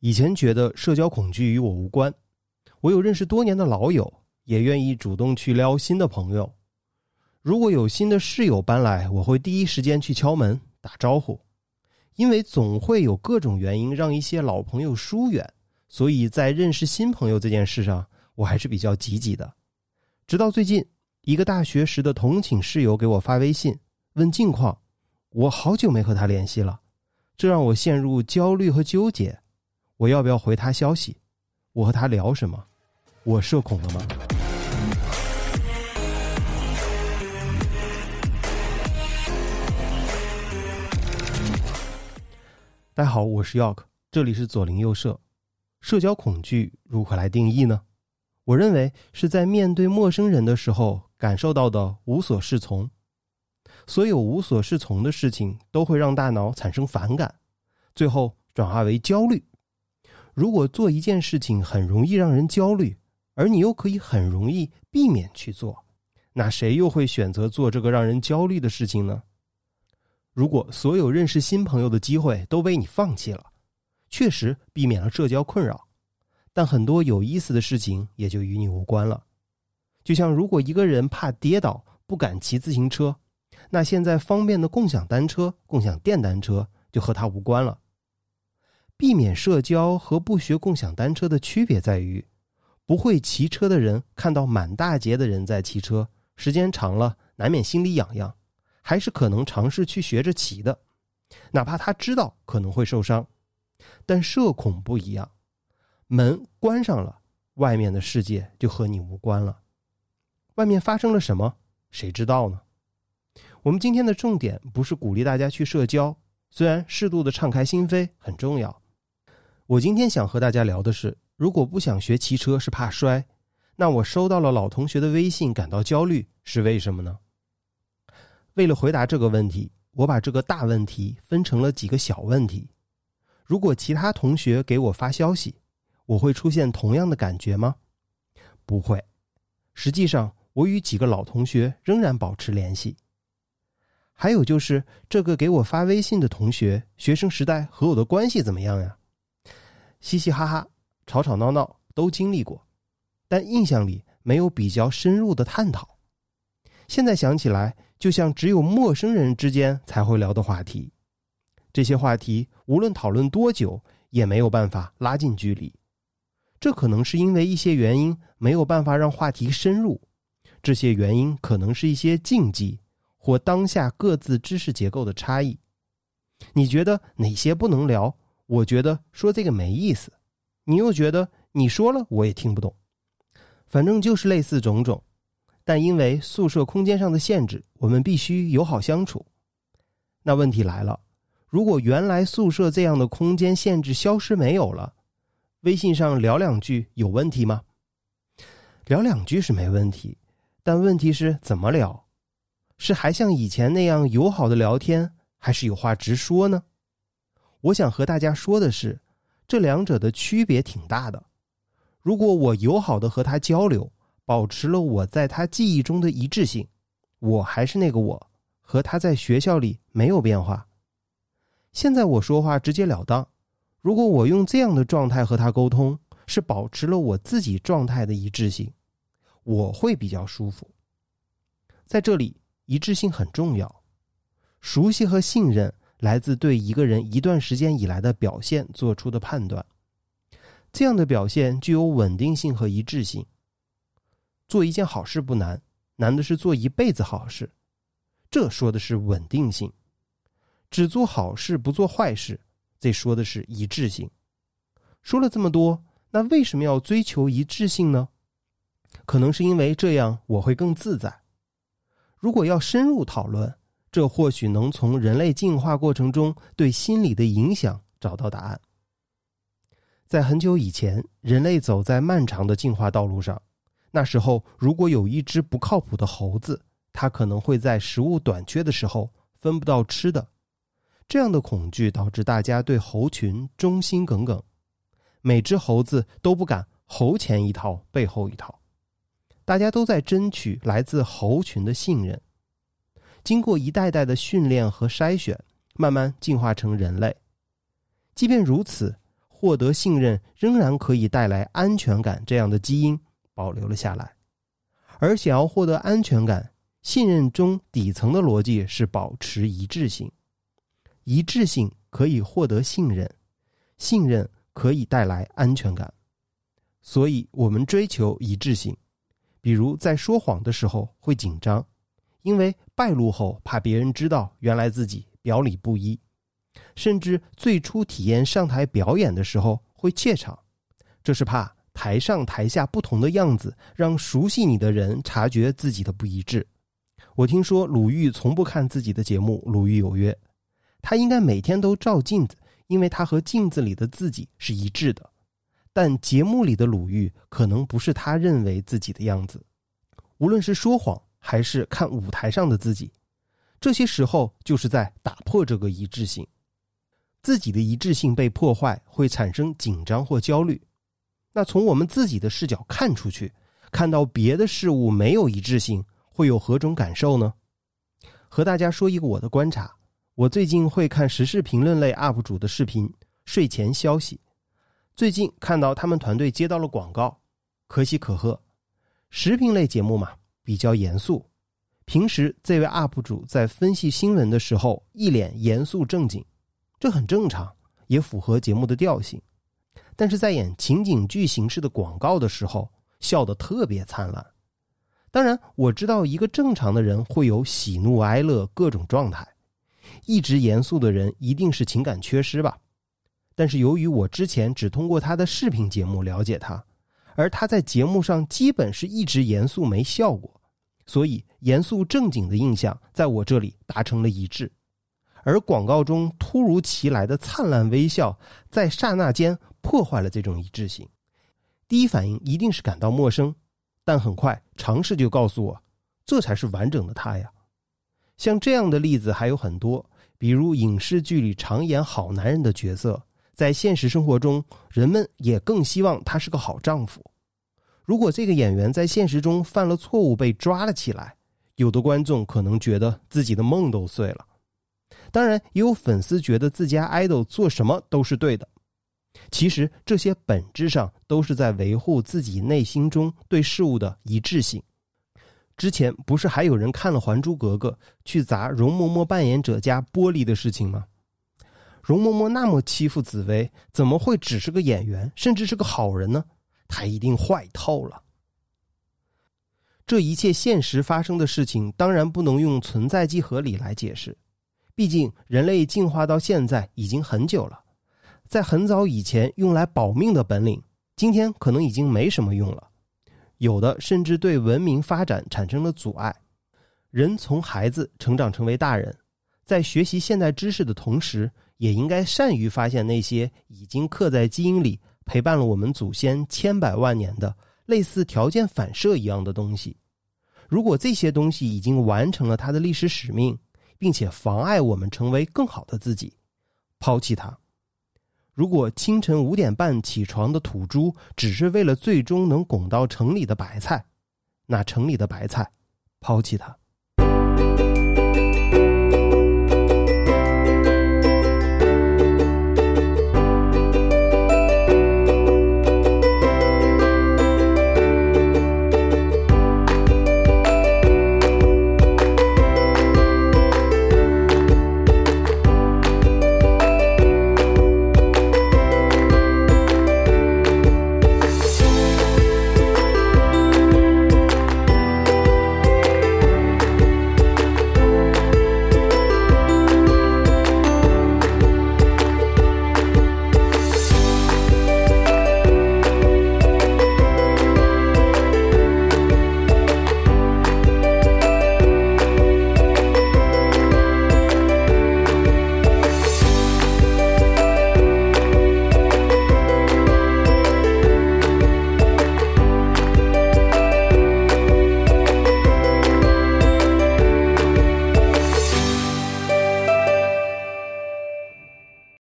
以前觉得社交恐惧与我无关，我有认识多年的老友，也愿意主动去撩新的朋友。如果有新的室友搬来，我会第一时间去敲门打招呼，因为总会有各种原因让一些老朋友疏远，所以在认识新朋友这件事上，我还是比较积极的。直到最近，一个大学时的同寝室友给我发微信问近况，我好久没和他联系了，这让我陷入焦虑和纠结。我要不要回他消息？我和他聊什么？我社恐了吗？大家好，我是 York，这里是左邻右舍。社交恐惧如何来定义呢？我认为是在面对陌生人的时候感受到的无所适从。所有无所适从的事情都会让大脑产生反感，最后转化为焦虑。如果做一件事情很容易让人焦虑，而你又可以很容易避免去做，那谁又会选择做这个让人焦虑的事情呢？如果所有认识新朋友的机会都被你放弃了，确实避免了社交困扰，但很多有意思的事情也就与你无关了。就像如果一个人怕跌倒不敢骑自行车，那现在方便的共享单车、共享电单车就和他无关了。避免社交和不学共享单车的区别在于，不会骑车的人看到满大街的人在骑车，时间长了难免心里痒痒，还是可能尝试去学着骑的，哪怕他知道可能会受伤。但社恐不一样，门关上了，外面的世界就和你无关了。外面发生了什么，谁知道呢？我们今天的重点不是鼓励大家去社交，虽然适度的敞开心扉很重要。我今天想和大家聊的是，如果不想学骑车是怕摔，那我收到了老同学的微信感到焦虑是为什么呢？为了回答这个问题，我把这个大问题分成了几个小问题。如果其他同学给我发消息，我会出现同样的感觉吗？不会。实际上，我与几个老同学仍然保持联系。还有就是，这个给我发微信的同学，学生时代和我的关系怎么样呀？嘻嘻哈哈，吵吵闹闹都经历过，但印象里没有比较深入的探讨。现在想起来，就像只有陌生人之间才会聊的话题。这些话题无论讨论多久，也没有办法拉近距离。这可能是因为一些原因没有办法让话题深入。这些原因可能是一些禁忌或当下各自知识结构的差异。你觉得哪些不能聊？我觉得说这个没意思，你又觉得你说了我也听不懂，反正就是类似种种。但因为宿舍空间上的限制，我们必须友好相处。那问题来了，如果原来宿舍这样的空间限制消失没有了，微信上聊两句有问题吗？聊两句是没问题，但问题是怎么聊？是还像以前那样友好的聊天，还是有话直说呢？我想和大家说的是，这两者的区别挺大的。如果我友好的和他交流，保持了我在他记忆中的一致性，我还是那个我，和他在学校里没有变化。现在我说话直截了当，如果我用这样的状态和他沟通，是保持了我自己状态的一致性，我会比较舒服。在这里，一致性很重要，熟悉和信任。来自对一个人一段时间以来的表现做出的判断，这样的表现具有稳定性和一致性。做一件好事不难，难的是做一辈子好事，这说的是稳定性。只做好事不做坏事，这说的是一致性。说了这么多，那为什么要追求一致性呢？可能是因为这样我会更自在。如果要深入讨论。这或许能从人类进化过程中对心理的影响找到答案。在很久以前，人类走在漫长的进化道路上，那时候如果有一只不靠谱的猴子，它可能会在食物短缺的时候分不到吃的。这样的恐惧导致大家对猴群忠心耿耿，每只猴子都不敢猴前一套背后一套，大家都在争取来自猴群的信任。经过一代代的训练和筛选，慢慢进化成人类。即便如此，获得信任仍然可以带来安全感这样的基因保留了下来，而想要获得安全感，信任中底层的逻辑是保持一致性，一致性可以获得信任，信任可以带来安全感，所以我们追求一致性。比如在说谎的时候会紧张，因为败露后怕别人知道原来自己表里不一。甚至最初体验上台表演的时候会怯场，这是怕台上台下不同的样子让熟悉你的人察觉自己的不一致。我听说鲁豫从不看自己的节目《鲁豫有约》，他应该每天都照镜子，因为他和镜子里的自己是一致的。但节目里的鲁豫可能不是他认为自己的样子。无论是说谎还是看舞台上的自己，这些时候就是在打破这个一致性。自己的一致性被破坏，会产生紧张或焦虑。那从我们自己的视角看出去，看到别的事物没有一致性，会有何种感受呢？和大家说一个我的观察：我最近会看时事评论类 UP 主的视频，睡前消息。最近看到他们团队接到了广告，可喜可贺。时评类节目嘛，比较严肃。平时这位 UP 主在分析新闻的时候，一脸严肃正经。这很正常，也符合节目的调性。但是在演情景剧形式的广告的时候，笑得特别灿烂。当然，我知道一个正常的人会有喜怒哀乐各种状态，一直严肃的人一定是情感缺失吧。但是由于我之前只通过他的视频节目了解他，而他在节目上基本是一直严肃没笑过，所以严肃正经的印象在我这里达成了一致。而广告中突如其来的灿烂微笑，在刹那间破坏了这种一致性。第一反应一定是感到陌生，但很快尝试就告诉我，这才是完整的他呀。像这样的例子还有很多，比如影视剧里常演好男人的角色，在现实生活中，人们也更希望他是个好丈夫。如果这个演员在现实中犯了错误被抓了起来，有的观众可能觉得自己的梦都碎了。当然，也有粉丝觉得自家 idol 做什么都是对的。其实，这些本质上都是在维护自己内心中对事物的一致性。之前不是还有人看了《还珠格格》去砸容嬷嬷扮演者家玻璃的事情吗？容嬷嬷那么欺负紫薇，怎么会只是个演员，甚至是个好人呢？他一定坏透了。这一切现实发生的事情，当然不能用存在即合理来解释。毕竟，人类进化到现在已经很久了，在很早以前用来保命的本领，今天可能已经没什么用了，有的甚至对文明发展产生了阻碍。人从孩子成长成为大人，在学习现代知识的同时，也应该善于发现那些已经刻在基因里、陪伴了我们祖先千百万年的类似条件反射一样的东西。如果这些东西已经完成了它的历史使命，并且妨碍我们成为更好的自己，抛弃它。如果清晨五点半起床的土猪只是为了最终能拱到城里的白菜，那城里的白菜，抛弃它。